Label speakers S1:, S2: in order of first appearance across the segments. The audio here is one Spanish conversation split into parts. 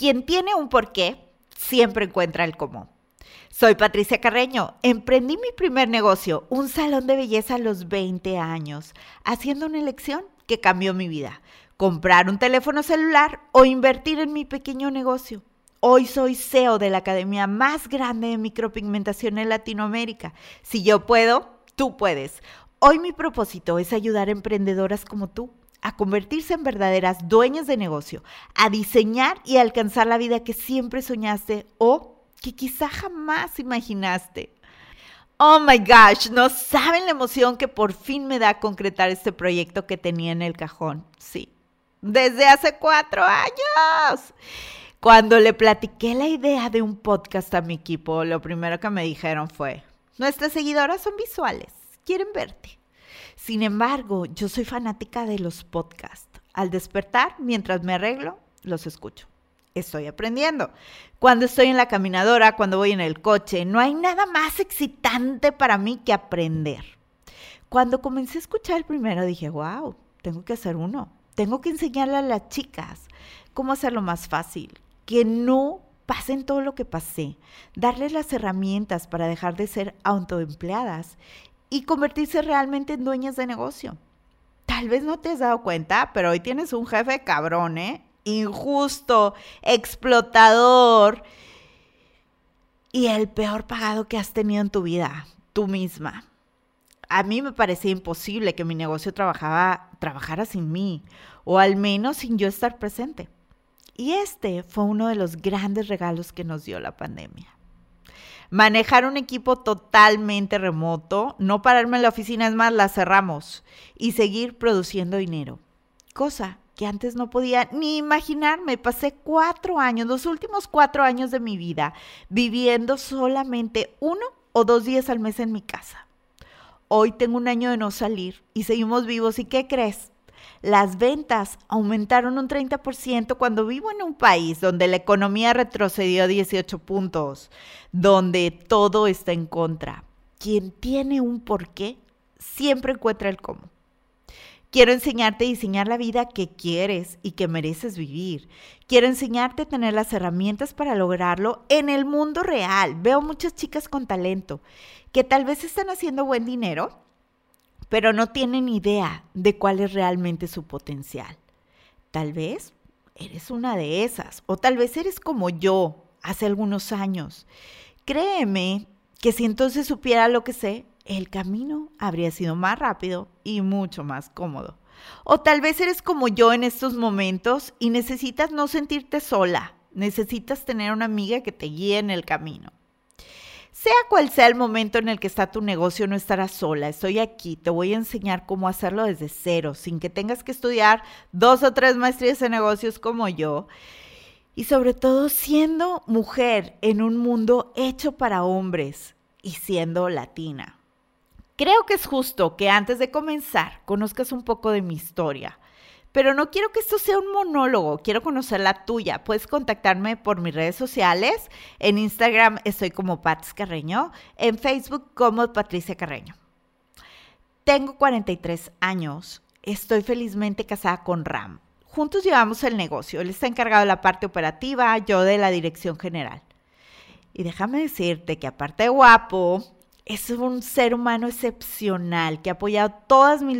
S1: quien tiene un porqué siempre encuentra el cómo. Soy Patricia Carreño. Emprendí mi primer negocio, un salón de belleza a los 20 años, haciendo una elección que cambió mi vida. Comprar un teléfono celular o invertir en mi pequeño negocio. Hoy soy CEO de la academia más grande de micropigmentación en Latinoamérica. Si yo puedo, tú puedes. Hoy mi propósito es ayudar a emprendedoras como tú a convertirse en verdaderas dueñas de negocio, a diseñar y alcanzar la vida que siempre soñaste o que quizá jamás imaginaste. Oh my gosh, no saben la emoción que por fin me da concretar este proyecto que tenía en el cajón. Sí, desde hace cuatro años. Cuando le platiqué la idea de un podcast a mi equipo, lo primero que me dijeron fue, nuestras seguidoras son visuales, quieren verte. Sin embargo, yo soy fanática de los podcasts. Al despertar, mientras me arreglo, los escucho. Estoy aprendiendo. Cuando estoy en la caminadora, cuando voy en el coche, no hay nada más excitante para mí que aprender. Cuando comencé a escuchar el primero, dije, wow, tengo que hacer uno. Tengo que enseñarle a las chicas cómo hacerlo más fácil, que no pasen todo lo que pasé, darles las herramientas para dejar de ser autoempleadas y convertirse realmente en dueñas de negocio. Tal vez no te has dado cuenta, pero hoy tienes un jefe cabrón, ¿eh? Injusto, explotador y el peor pagado que has tenido en tu vida, tú misma. A mí me parecía imposible que mi negocio trabajaba, trabajara sin mí, o al menos sin yo estar presente. Y este fue uno de los grandes regalos que nos dio la pandemia. Manejar un equipo totalmente remoto, no pararme en la oficina, es más, la cerramos y seguir produciendo dinero. Cosa que antes no podía ni imaginarme. Pasé cuatro años, los últimos cuatro años de mi vida, viviendo solamente uno o dos días al mes en mi casa. Hoy tengo un año de no salir y seguimos vivos. ¿Y qué crees? Las ventas aumentaron un 30% cuando vivo en un país donde la economía retrocedió 18 puntos, donde todo está en contra. Quien tiene un porqué siempre encuentra el cómo. Quiero enseñarte a diseñar la vida que quieres y que mereces vivir. Quiero enseñarte a tener las herramientas para lograrlo en el mundo real. Veo muchas chicas con talento que tal vez están haciendo buen dinero, pero no tienen idea de cuál es realmente su potencial. Tal vez eres una de esas, o tal vez eres como yo hace algunos años. Créeme que si entonces supiera lo que sé, el camino habría sido más rápido y mucho más cómodo. O tal vez eres como yo en estos momentos y necesitas no sentirte sola, necesitas tener una amiga que te guíe en el camino. Sea cual sea el momento en el que está tu negocio, no estarás sola. Estoy aquí, te voy a enseñar cómo hacerlo desde cero, sin que tengas que estudiar dos o tres maestrías en negocios como yo. Y sobre todo siendo mujer en un mundo hecho para hombres y siendo latina. Creo que es justo que antes de comenzar conozcas un poco de mi historia pero no quiero que esto sea un monólogo, quiero conocer la tuya. Puedes contactarme por mis redes sociales. En Instagram estoy como Pats Carreño, en Facebook como Patricia Carreño. Tengo 43 años, estoy felizmente casada con Ram. Juntos llevamos el negocio, él está encargado de la parte operativa, yo de la dirección general. Y déjame decirte que aparte de guapo, es un ser humano excepcional que ha apoyado todas mis,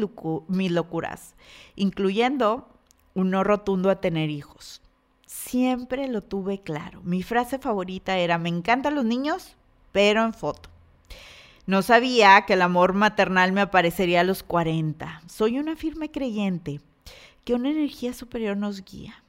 S1: locuras, incluyendo un no rotundo a tener hijos. Siempre lo tuve claro. Mi frase favorita era, me encantan los niños, pero en foto. No sabía que el amor maternal me aparecería a los 40. Soy una firme creyente que una energía superior nos guía.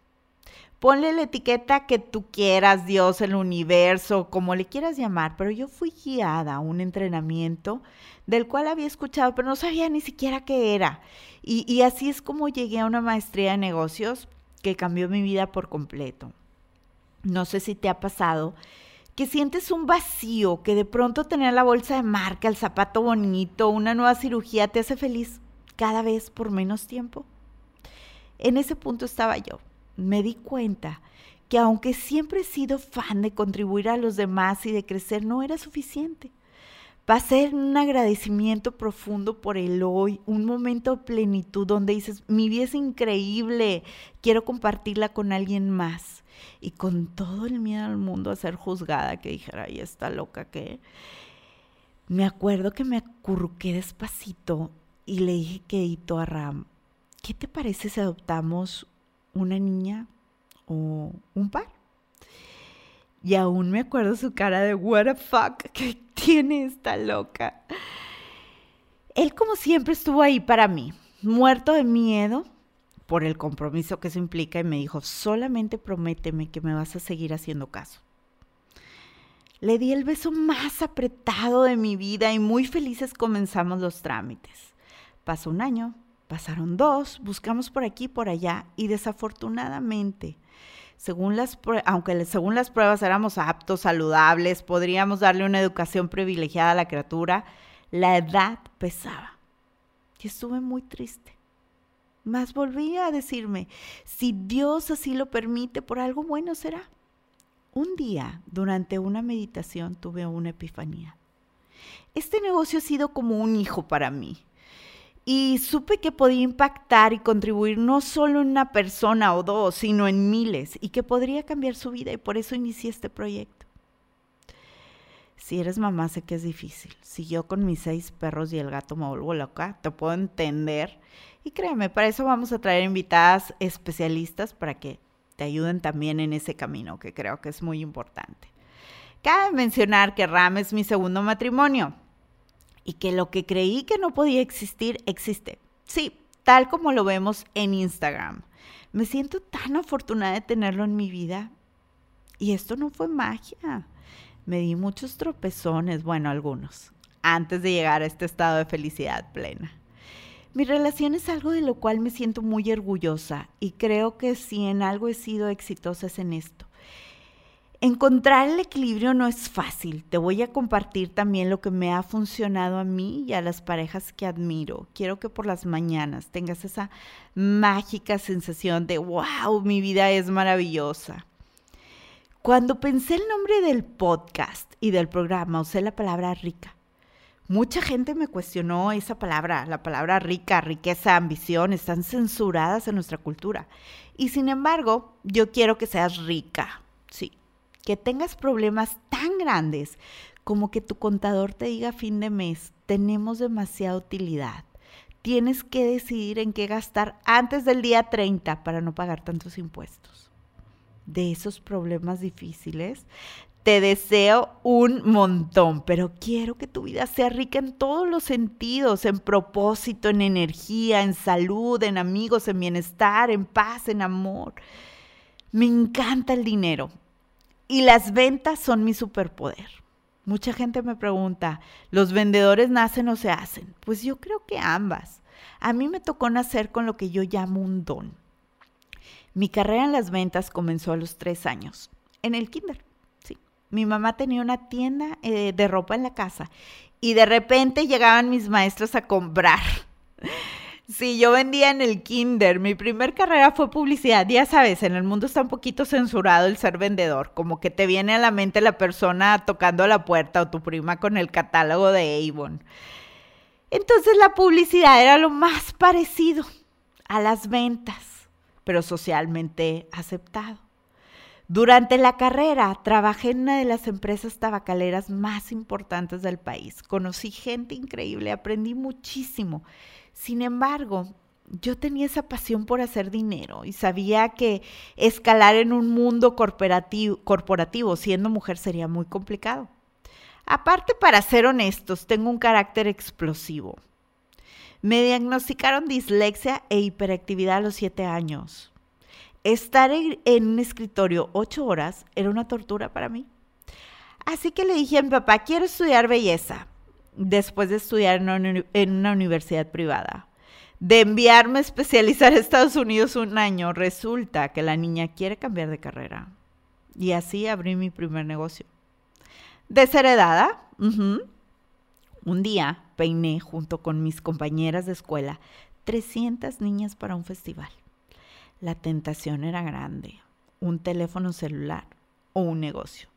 S1: Ponle la etiqueta que tú quieras, Dios, el universo, como le quieras llamar, pero yo fui guiada a un entrenamiento del cual había escuchado, pero no sabía ni siquiera qué era. Y, y así es como llegué a una maestría de negocios que cambió mi vida por completo. No sé si te ha pasado que sientes un vacío, que de pronto tener la bolsa de marca, el zapato bonito, una nueva cirugía te hace feliz cada vez por menos tiempo. En ese punto estaba yo me di cuenta que aunque siempre he sido fan de contribuir a los demás y de crecer, no era suficiente. Pasé un agradecimiento profundo por el hoy, un momento de plenitud donde dices, mi vida es increíble, quiero compartirla con alguien más. Y con todo el miedo al mundo a ser juzgada, que dijera, ay, está loca que... Me acuerdo que me acurruqué despacito y le dije quedito a Ram, ¿qué te parece si adoptamos una niña o un par? Y aún me acuerdo su cara de what the fuck que tiene esta loca. Él como siempre estuvo ahí para mí, muerto de miedo por el compromiso que eso implica y me dijo, solamente prométeme que me vas a seguir haciendo caso. Le di el beso más apretado de mi vida y muy felices comenzamos los trámites. Pasó un año, pasaron dos, buscamos por aquí y por allá y desafortunadamente según las, aunque según las pruebas éramos aptos, saludables, podríamos darle una educación privilegiada a la criatura, la edad pesaba. Y estuve muy triste. Mas volvía a decirme, si Dios así lo permite, por algo bueno será. Un día, durante una meditación, tuve una epifanía. Este negocio ha sido como un hijo para mí y supe que podía impactar y contribuir no solo en una persona o dos, sino en miles y que podría cambiar su vida y por eso inicié este proyecto. Si eres mamá, sé que es difícil. Si yo con mis seis perros y el gato me vuelvo loca, te puedo entender. Y créeme, para eso vamos a traer invitadas especialistas para que te ayuden también en ese camino, que creo que es muy importante. Cabe mencionar que Ram es mi segundo matrimonio y que lo que creí que no podía existir existe. Sí, tal como lo vemos en Instagram. Me siento tan afortunada de tenerlo en mi vida. Y esto no fue magia. Me di muchos tropezones, bueno, algunos, antes de llegar a este estado de felicidad plena. Mi relación es algo de lo cual me siento muy orgullosa y creo que si en algo he sido exitosa es en esto. Encontrar el equilibrio no es fácil. Te voy a compartir también lo que me ha funcionado a mí y a las parejas que admiro. Quiero que por las mañanas tengas esa mágica sensación de, wow, mi vida es maravillosa. Cuando pensé el nombre del podcast y del programa, usé la palabra rica. Mucha gente me cuestionó esa palabra, la palabra rica, riqueza, ambición, están censuradas en nuestra cultura. Y sin embargo, yo quiero que seas rica, sí, que tengas problemas tan grandes como que tu contador te diga a fin de mes, tenemos demasiada utilidad. Tienes que decidir en qué gastar antes del día 30 para no pagar tantos impuestos. De esos problemas difíciles, te deseo un montón, pero quiero que tu vida sea rica en todos los sentidos, en propósito, en energía, en salud, en amigos, en bienestar, en paz, en amor. Me encanta el dinero y las ventas son mi superpoder. Mucha gente me pregunta, ¿los vendedores nacen o se hacen? Pues yo creo que ambas. A mí me tocó nacer con lo que yo llamo un don. Mi carrera en las ventas comenzó a los tres años, en el kinder. Sí. Mi mamá tenía una tienda eh, de ropa en la casa y de repente llegaban mis maestros a comprar. Sí, yo vendía en el kinder. Mi primer carrera fue publicidad. Ya sabes, en el mundo está un poquito censurado el ser vendedor. Como que te viene a la mente la persona tocando la puerta o tu prima con el catálogo de Avon. Entonces la publicidad era lo más parecido a las ventas, pero socialmente aceptado. Durante la carrera trabajé en una de las empresas tabacaleras más importantes del país. Conocí gente increíble, aprendí muchísimo sin embargo, yo tenía esa pasión por hacer dinero y sabía que escalar en un mundo corporativo, corporativo siendo mujer sería muy complicado. Aparte, para ser honestos, tengo un carácter explosivo. Me diagnosticaron dislexia e hiperactividad a los siete años. Estar en un escritorio ocho horas era una tortura para mí. Así que le dije a mi papá, quiero estudiar belleza después de estudiar en una, universidad privada. De enviarme a especializar a Estados Unidos un año, resulta que la niña quiere cambiar de carrera. Y así abrí mi primer negocio. Desheredada, un día peiné junto con mis compañeras de escuela 300 niñas para un festival. La tentación era grande, un teléfono celular o un negocio.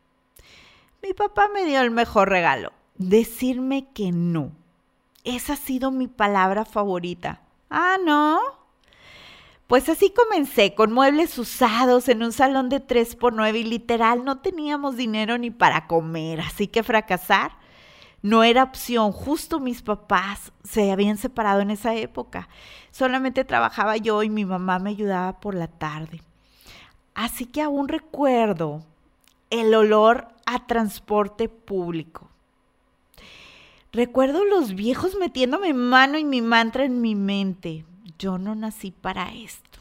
S1: Mi papá me dio el mejor regalo, decirme que no. Esa ha sido mi palabra favorita. Ah, no. Pues así comencé, con muebles usados en un salón de 3 por 9 y literal no teníamos dinero ni para comer, así que fracasar no era opción. Justo mis papás se habían separado en esa época. Solamente trabajaba yo y mi mamá me ayudaba por la tarde. Así que aún recuerdo el olor a transporte público. Recuerdo los viejos metiéndome mano y mi mantra en mi mente. Yo no nací para esto.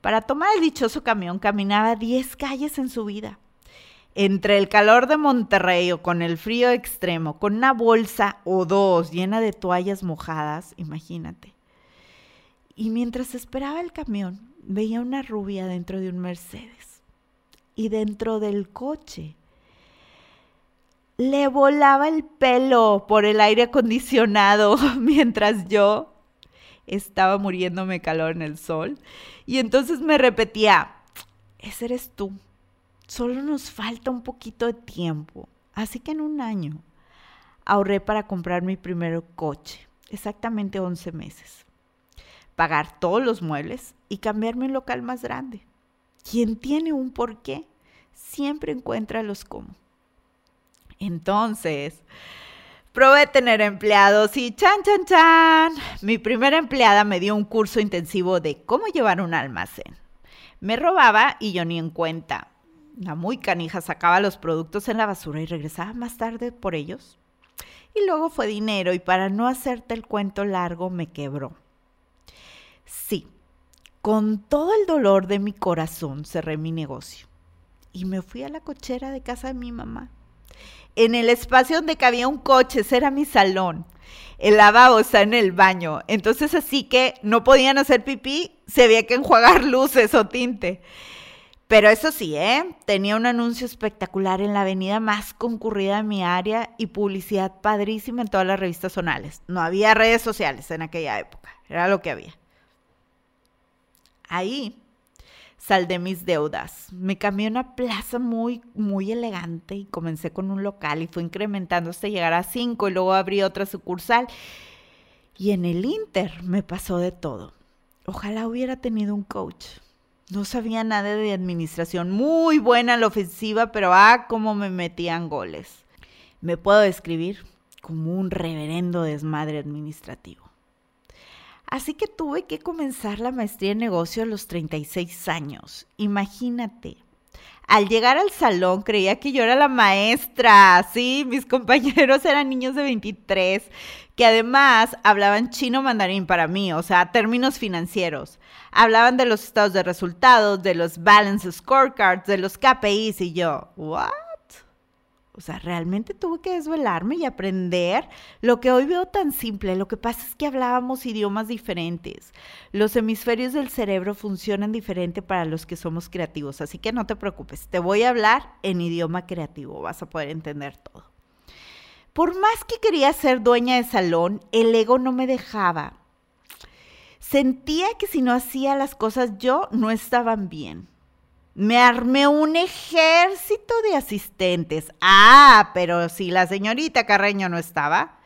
S1: Para tomar el dichoso camión caminaba 10 calles en su vida entre el calor de Monterrey o con el frío extremo, con una bolsa o dos llena de toallas mojadas, imagínate. Y mientras esperaba el camión, veía una rubia dentro de un Mercedes. Y dentro del coche le volaba el pelo por el aire acondicionado mientras yo estaba muriéndome calor en el sol. Y entonces me repetía, ese eres tú Solo nos falta un poquito de tiempo. Así que en un año ahorré para comprar mi primer coche, exactamente 11 meses. Pagar todos los muebles y cambiarme un local más grande. Quien tiene un porqué siempre encuentra los cómo. Entonces, probé tener empleados y chan, chan, chan. Mi primera empleada me dio un curso intensivo de cómo llevar un almacén. Me robaba y yo ni en cuenta la muy canija sacaba los productos en la basura y regresaba más tarde por ellos. Y luego fue dinero y para no hacerte el cuento largo me quebró. Sí, con todo el dolor de mi corazón cerré mi negocio y me fui a la cochera de casa de mi mamá. En el espacio donde cabía un coche, ese era mi salón. El lavabo está en el baño, entonces así que no podían hacer pipí, se había que enjuagar luces o tinte. Pero eso sí, ¿eh? tenía un anuncio espectacular en la avenida más concurrida de mi área y publicidad padrísima en todas las revistas zonales. No había redes sociales en aquella época, era lo que había. Ahí saldé mis deudas. Me cambié a una plaza muy, muy elegante y comencé con un local y fue incrementando hasta llegar a cinco y luego abrí otra sucursal. Y en el Inter me pasó de todo. Ojalá hubiera tenido un coach no sabía nada de administración. Muy buena la ofensiva, pero ah, cómo me metían goles. Me puedo describir como un reverendo desmadre administrativo. Así que tuve que comenzar la maestría en negocio a los 36 años. Imagínate. Al llegar al salón creía que yo era la maestra, sí, mis compañeros eran niños de 23, que además hablaban chino mandarín para mí, o sea, términos financieros. Hablaban de los estados de resultados, de los balance scorecards, de los KPIs y yo, ¿what? O sea, realmente tuve que desvelarme y aprender lo que hoy veo tan simple. Lo que pasa es que hablábamos idiomas diferentes. Los hemisferios del cerebro funcionan diferente para los que somos creativos, así que no te preocupes. Te voy a hablar en idioma creativo, vas a poder entender todo. Por más que quería ser dueña de salón, el ego no me dejaba. Sentía que si no hacía las cosas yo, no estaban bien. Me armé un ejército de asistentes. Ah, pero si la señorita Carreño no estaba,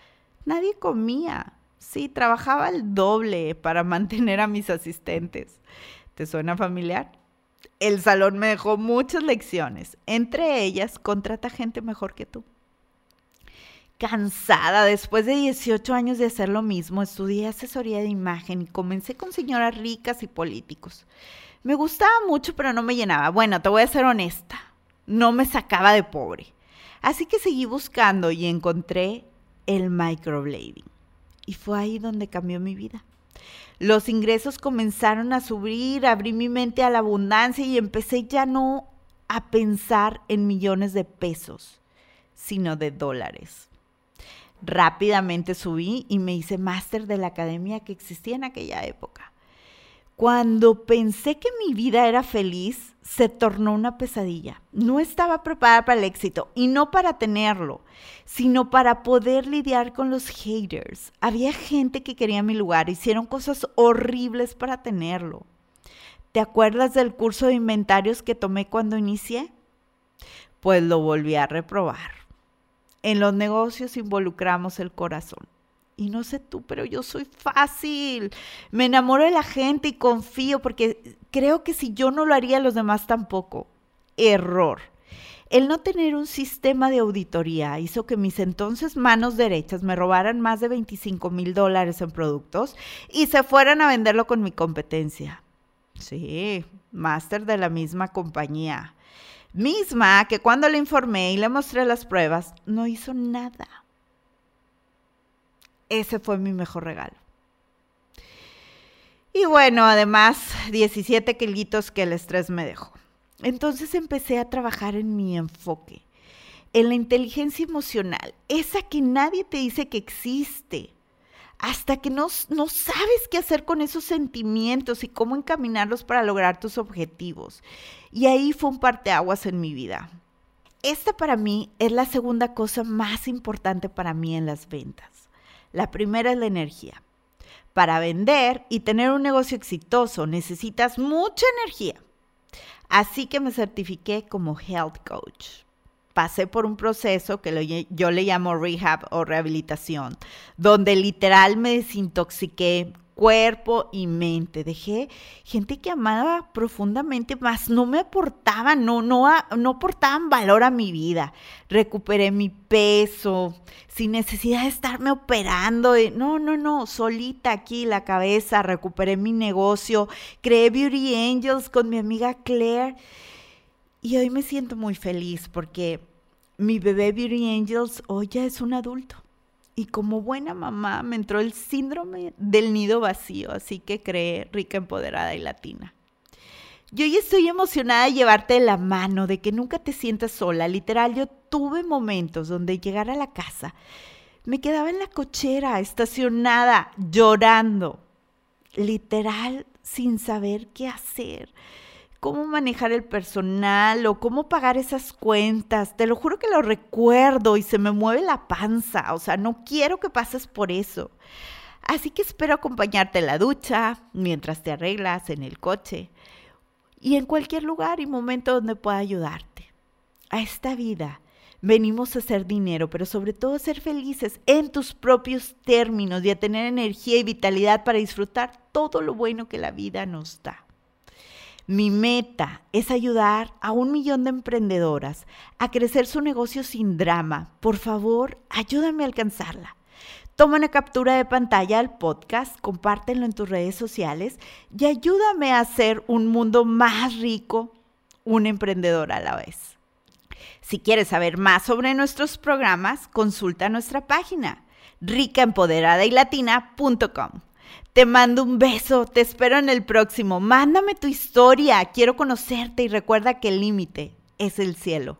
S1: nadie comía. Sí, trabajaba el doble para mantener a mis asistentes. ¿Te suena familiar? El salón me dejó muchas lecciones. Entre ellas, contrata gente mejor que tú cansada. Después de 18 años de hacer lo mismo, estudié asesoría de imagen y comencé con señoras ricas y políticos. Me gustaba mucho, pero no me llenaba. Bueno, te voy a ser honesta, no me sacaba de pobre. Así que seguí buscando y encontré el microblading. Y fue ahí donde cambió mi vida. Los ingresos comenzaron a subir, abrí mi mente a la abundancia y empecé ya no a pensar en millones de pesos, sino de dólares. Rápidamente subí y me hice máster de la academia que existía en aquella época. Cuando pensé que mi vida era feliz, se tornó una pesadilla. No estaba preparada para el éxito y no para tenerlo, sino para poder lidiar con los haters. Había gente que quería mi lugar, hicieron cosas horribles para tenerlo. ¿Te acuerdas del curso de inventarios que tomé cuando inicié? Pues lo volví a reprobar En los negocios involucramos el corazón. Y no sé tú, pero yo soy fácil. Me enamoro de la gente y confío porque creo que si yo no lo haría, los demás tampoco. Error. El no tener un sistema de auditoría hizo que mis entonces manos derechas me robaran más de 25 mil dólares en productos y se fueran a venderlo con mi competencia. Sí, máster de la misma compañía. Misma que cuando le informé y le mostré las pruebas, no hizo nada. Ese fue mi mejor regalo. Y bueno, además, 17 kilitos que el estrés me dejó. Entonces empecé a trabajar en mi enfoque, en la inteligencia emocional, esa que nadie te dice que existe, hasta que no, no sabes qué hacer con esos sentimientos y cómo encaminarlos para lograr tus objetivos. Y ahí fue un parteaguas en mi vida. Esta para mí es la segunda cosa más importante para mí en las ventas. La primera es la energía. Para vender y tener un negocio exitoso necesitas mucha energía. Así que me certifiqué como Health Coach. Pasé por un proceso que yo le llamo rehab o rehabilitación, donde literal me desintoxiqué cuerpo y mente. Dejé gente que amaba profundamente, más no me aportaban, no, no, no aportaban valor a mi vida. Recuperé mi peso sin necesidad de estarme operando. no, no, no, solita aquí la cabeza, recuperé mi negocio, creé Beauty Angels con mi amiga Claire. Y hoy me siento muy feliz porque mi bebé Beauty Angels hoy ya es un adulto y como buena mamá me entró el síndrome del nido vacío, así que creé rica, empoderada y latina. Yo ya estoy emocionada de llevarte de la mano, de que nunca te sientas sola. Literal, yo tuve momentos donde llegar a la casa, me quedaba en la cochera, estacionada, llorando. Literal, sin saber qué hacer cómo manejar el personal o cómo pagar esas cuentas. Te lo juro que lo recuerdo y se me mueve la panza. O sea, no quiero que pases por eso. Así que espero acompañarte en la ducha, mientras te arreglas, en el coche y en cualquier lugar y momento donde pueda ayudarte. A esta vida venimos a hacer dinero, pero sobre todo a ser felices en tus propios términos y a tener energía y vitalidad para disfrutar todo lo bueno que la vida nos da. Mi meta es ayudar a un millón de emprendedoras a crecer su negocio sin drama. Por favor, ayúdame a alcanzarla. Toma una captura de pantalla al podcast, compártelo en tus redes sociales y ayúdame a hacer un mundo más rico, un emprendedor a la vez. Si quieres saber más sobre nuestros programas, consulta nuestra página ricaempoderada.y-latina.com. Te mando un beso, te espero en el próximo. Mándame tu historia, quiero conocerte y recuerda que el límite es el cielo.